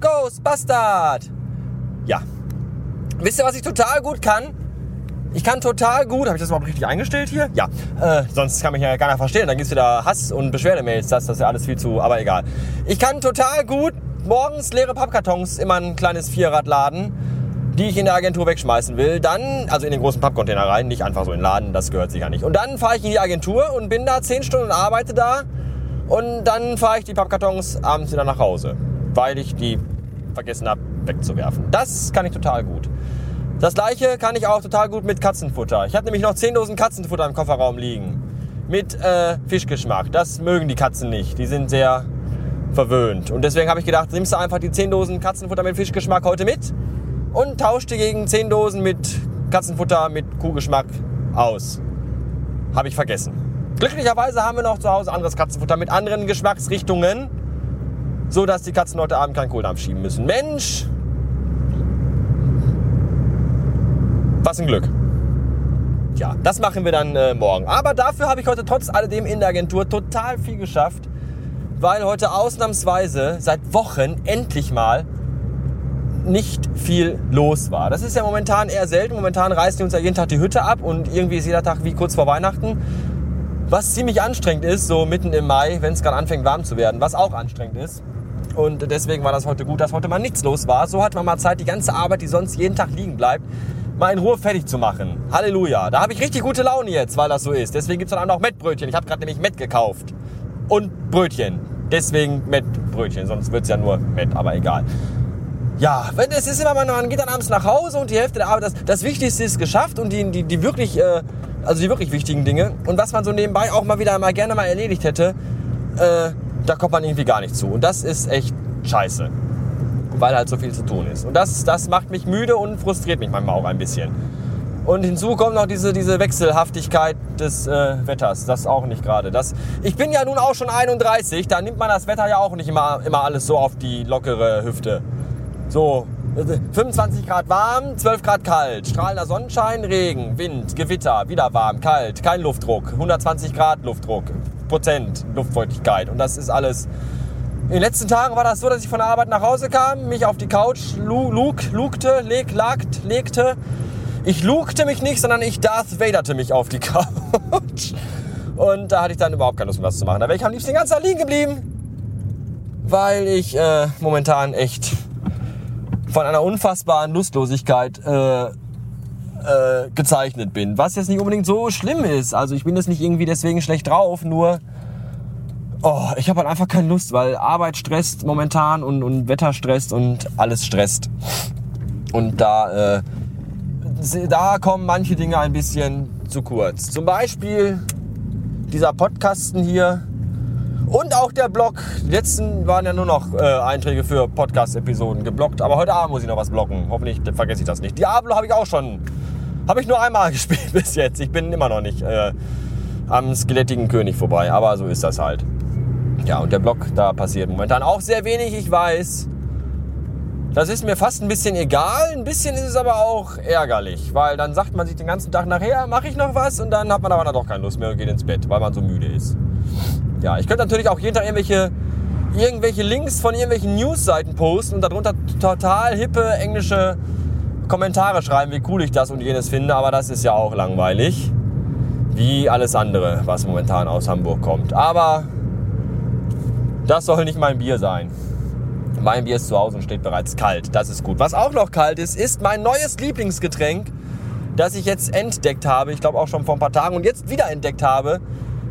Ghostbustard! Ja. Wisst ihr, was ich total gut kann? Ich kann total gut, habe ich das überhaupt richtig eingestellt hier? Ja, äh, sonst kann mich ja keiner verstehen. Dann gibt es wieder Hass- und Beschwerdemails, das, das ist ja alles viel zu, aber egal. Ich kann total gut morgens leere Pappkartons in mein kleines Vierrad laden, die ich in der Agentur wegschmeißen will. Dann, also in den großen Pappcontainer rein, nicht einfach so in den Laden, das gehört sicher nicht. Und dann fahre ich in die Agentur und bin da 10 Stunden und arbeite da. Und dann fahre ich die Pappkartons abends wieder nach Hause, weil ich die vergessen habe wegzuwerfen. Das kann ich total gut. Das gleiche kann ich auch total gut mit Katzenfutter. Ich habe nämlich noch 10 Dosen Katzenfutter im Kofferraum liegen. Mit äh, Fischgeschmack. Das mögen die Katzen nicht. Die sind sehr verwöhnt. Und deswegen habe ich gedacht, nimmst du einfach die 10 Dosen Katzenfutter mit Fischgeschmack heute mit und tauscht die gegen 10 Dosen mit Katzenfutter mit Kuhgeschmack aus. Habe ich vergessen. Glücklicherweise haben wir noch zu Hause anderes Katzenfutter mit anderen Geschmacksrichtungen, so dass die Katzen heute Abend keinen Kohldampf schieben müssen. Mensch, was ein Glück. Ja, das machen wir dann äh, morgen. Aber dafür habe ich heute trotz alledem in der Agentur total viel geschafft, weil heute ausnahmsweise seit Wochen endlich mal nicht viel los war. Das ist ja momentan eher selten. Momentan reißen die uns ja jeden Tag die Hütte ab und irgendwie ist jeder Tag wie kurz vor Weihnachten. Was ziemlich anstrengend ist, so mitten im Mai, wenn es gerade anfängt warm zu werden, was auch anstrengend ist. Und deswegen war das heute gut, dass heute mal nichts los war. So hat man mal Zeit, die ganze Arbeit, die sonst jeden Tag liegen bleibt, mal in Ruhe fertig zu machen. Halleluja. Da habe ich richtig gute Laune jetzt, weil das so ist. Deswegen gibt es dann auch noch Mettbrötchen. Ich habe gerade nämlich Mett gekauft. Und Brötchen. Deswegen Mettbrötchen. Sonst wird es ja nur Mett, aber egal. Ja, es ist immer, man geht dann abends nach Hause und die Hälfte der Arbeit, das, das Wichtigste ist geschafft und die, die, die wirklich, äh, also die wirklich wichtigen Dinge und was man so nebenbei auch mal wieder mal gerne mal erledigt hätte, äh, da kommt man irgendwie gar nicht zu. Und das ist echt scheiße, weil halt so viel zu tun ist. Und das, das macht mich müde und frustriert mich manchmal auch ein bisschen. Und hinzu kommt noch diese, diese Wechselhaftigkeit des äh, Wetters. Das auch nicht gerade. Ich bin ja nun auch schon 31, da nimmt man das Wetter ja auch nicht immer, immer alles so auf die lockere Hüfte. So, 25 Grad warm, 12 Grad kalt, strahlender Sonnenschein, Regen, Wind, Gewitter, wieder warm, kalt, kein Luftdruck, 120 Grad Luftdruck, Prozent Luftfeuchtigkeit und das ist alles. In den letzten Tagen war das so, dass ich von der Arbeit nach Hause kam, mich auf die Couch lu lug, lugte, leg, lagt, legte. Ich lugte mich nicht, sondern ich Darth Vaderte mich auf die Couch. Und da hatte ich dann überhaupt keine Lust mehr was zu machen. Da wäre ich am liebsten den ganzen Tag liegen geblieben, weil ich äh, momentan echt von einer unfassbaren Lustlosigkeit äh, äh, gezeichnet bin. Was jetzt nicht unbedingt so schlimm ist. Also ich bin jetzt nicht irgendwie deswegen schlecht drauf, nur oh, ich habe halt einfach keine Lust, weil Arbeit stresst momentan und, und Wetter stresst und alles stresst. Und da, äh, da kommen manche Dinge ein bisschen zu kurz. Zum Beispiel dieser Podcasten hier, und auch der Blog. Die letzten waren ja nur noch äh, Einträge für Podcast-Episoden geblockt. Aber heute Abend muss ich noch was blocken. Hoffentlich vergesse ich das nicht. Diablo habe ich auch schon. Habe ich nur einmal gespielt bis jetzt. Ich bin immer noch nicht äh, am skelettigen König vorbei. Aber so ist das halt. Ja, und der Blog, da passiert momentan auch sehr wenig. Ich weiß. Das ist mir fast ein bisschen egal. Ein bisschen ist es aber auch ärgerlich. Weil dann sagt man sich den ganzen Tag nachher, mache ich noch was? Und dann hat man aber dann doch keine Lust mehr und geht ins Bett, weil man so müde ist. Ja, ich könnte natürlich auch jeden Tag irgendwelche, irgendwelche Links von irgendwelchen News-Seiten posten und darunter total hippe englische Kommentare schreiben, wie cool ich das und jenes finde, aber das ist ja auch langweilig. Wie alles andere, was momentan aus Hamburg kommt. Aber das soll nicht mein Bier sein. Mein Bier ist zu Hause und steht bereits kalt. Das ist gut. Was auch noch kalt ist, ist mein neues Lieblingsgetränk, das ich jetzt entdeckt habe. Ich glaube auch schon vor ein paar Tagen und jetzt wieder entdeckt habe.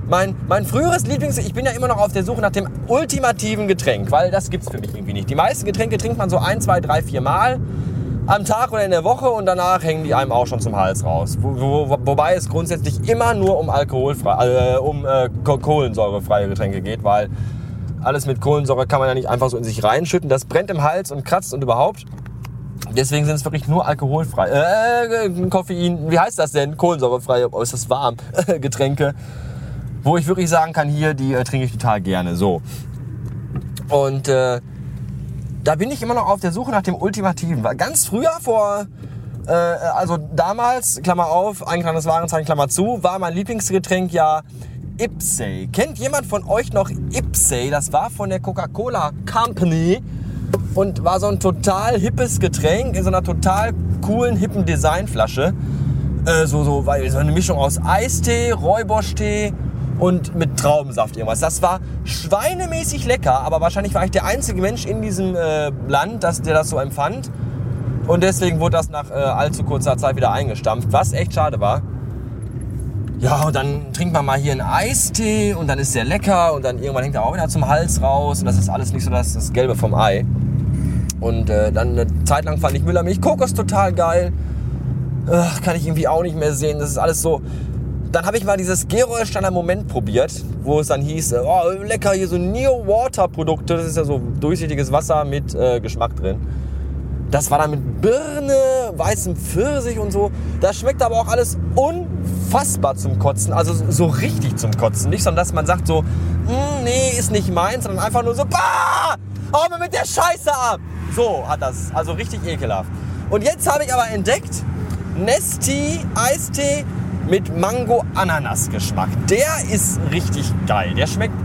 Mein, mein früheres Lieblings... Ich bin ja immer noch auf der Suche nach dem ultimativen Getränk, weil das gibt es für mich irgendwie nicht. Die meisten Getränke trinkt man so ein, zwei, drei, vier Mal am Tag oder in der Woche und danach hängen die einem auch schon zum Hals raus. Wo, wo, wobei es grundsätzlich immer nur um alkoholfrei, äh, um äh, kohlensäurefreie Getränke geht, weil alles mit Kohlensäure kann man ja nicht einfach so in sich reinschütten. Das brennt im Hals und kratzt und überhaupt. Deswegen sind es wirklich nur alkoholfrei. Äh, Koffein, wie heißt das denn? Kohlensäurefrei, äußerst warm. Getränke. Wo ich wirklich sagen kann, hier, die äh, trinke ich total gerne. So. Und äh, da bin ich immer noch auf der Suche nach dem Ultimativen. Weil ganz früher, vor, äh, also damals, Klammer auf, eingetragenes Warenzeichen, Klammer zu, war mein Lieblingsgetränk ja Ipsey. Kennt jemand von euch noch Ipsey? Das war von der Coca-Cola Company und war so ein total hippes Getränk in so einer total coolen, hippen Designflasche. Äh, so, so, weil, so eine Mischung aus Eistee, Räuburschtee und mit Traubensaft irgendwas. Das war schweinemäßig lecker, aber wahrscheinlich war ich der einzige Mensch in diesem äh, Land, das, der das so empfand. Und deswegen wurde das nach äh, allzu kurzer Zeit wieder eingestampft, was echt schade war. Ja, und dann trinkt man mal hier einen Eistee und dann ist der lecker und dann irgendwann hängt er auch wieder zum Hals raus und das ist alles nicht so das, das Gelbe vom Ei. Und äh, dann eine Zeit lang fand ich Müllermilch Kokos total geil. Ach, kann ich irgendwie auch nicht mehr sehen. Das ist alles so. Dann habe ich mal dieses Gerolsteiner Moment probiert, wo es dann hieß, äh, oh, lecker, hier so Neo Water Produkte. Das ist ja so durchsichtiges Wasser mit äh, Geschmack drin. Das war dann mit Birne, weißem Pfirsich und so. Das schmeckt aber auch alles unfassbar zum Kotzen. Also so richtig zum Kotzen. Nicht, sondern dass man sagt so, hm, nee, ist nicht meins, sondern einfach nur so, bah, hau mir mit der Scheiße ab. So hat das. Also richtig ekelhaft. Und jetzt habe ich aber entdeckt, Nesti Eistee mit Mango-Ananas-Geschmack. Der ist richtig geil. Der schmeckt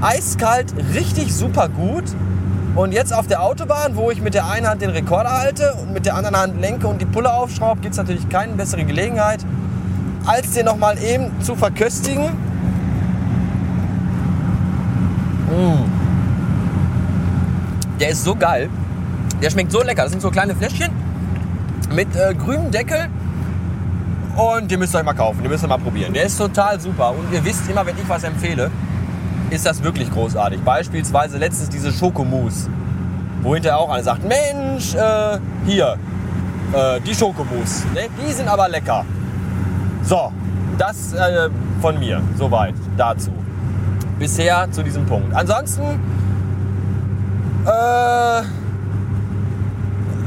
eiskalt, richtig super gut. Und jetzt auf der Autobahn, wo ich mit der einen Hand den Rekorder halte und mit der anderen Hand lenke und die Pulle aufschraube, gibt es natürlich keine bessere Gelegenheit, als den nochmal eben zu verköstigen. Mmh. Der ist so geil. Der schmeckt so lecker. Das sind so kleine Fläschchen mit äh, grünem Deckel. Und den müsst ihr euch mal kaufen. Den müsst ihr mal probieren. Der ist total super. Und ihr wisst immer, wenn ich was empfehle, ist das wirklich großartig. Beispielsweise letztens diese Schokomousse, wo hinterher auch einer sagt, Mensch, äh, hier, äh, die Schokomousse, ne? die sind aber lecker. So, das äh, von mir, soweit dazu. Bisher zu diesem Punkt. Ansonsten, äh,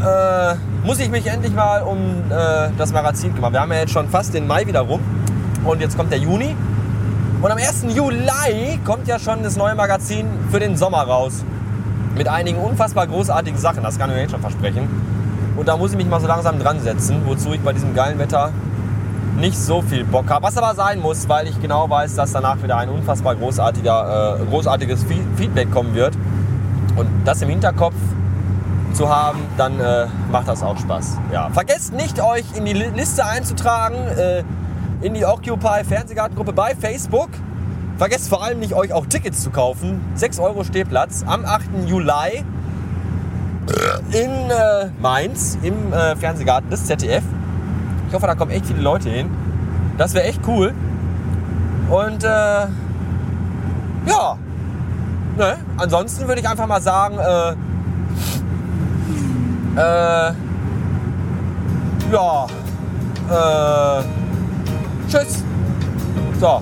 äh, muss ich mich endlich mal um äh, das Magazin kümmern. Wir haben ja jetzt schon fast den Mai wieder rum und jetzt kommt der Juni. Und am 1. Juli kommt ja schon das neue Magazin für den Sommer raus. Mit einigen unfassbar großartigen Sachen, das kann ich jetzt schon versprechen. Und da muss ich mich mal so langsam dran setzen, wozu ich bei diesem geilen Wetter nicht so viel Bock habe. Was aber sein muss, weil ich genau weiß, dass danach wieder ein unfassbar großartiger, äh, großartiges Feedback kommen wird. Und das im Hinterkopf zu haben, dann äh, macht das auch Spaß. Ja. Vergesst nicht, euch in die Liste einzutragen. Äh, in die Occupy Fernsehgartengruppe bei Facebook. Vergesst vor allem nicht, euch auch Tickets zu kaufen. 6 Euro Stehplatz am 8. Juli in äh, Mainz im äh, Fernsehgarten des ZDF. Ich hoffe, da kommen echt viele Leute hin. Das wäre echt cool. Und äh, ja, ne? ansonsten würde ich einfach mal sagen, äh, äh, ja, äh, Tschüss. So,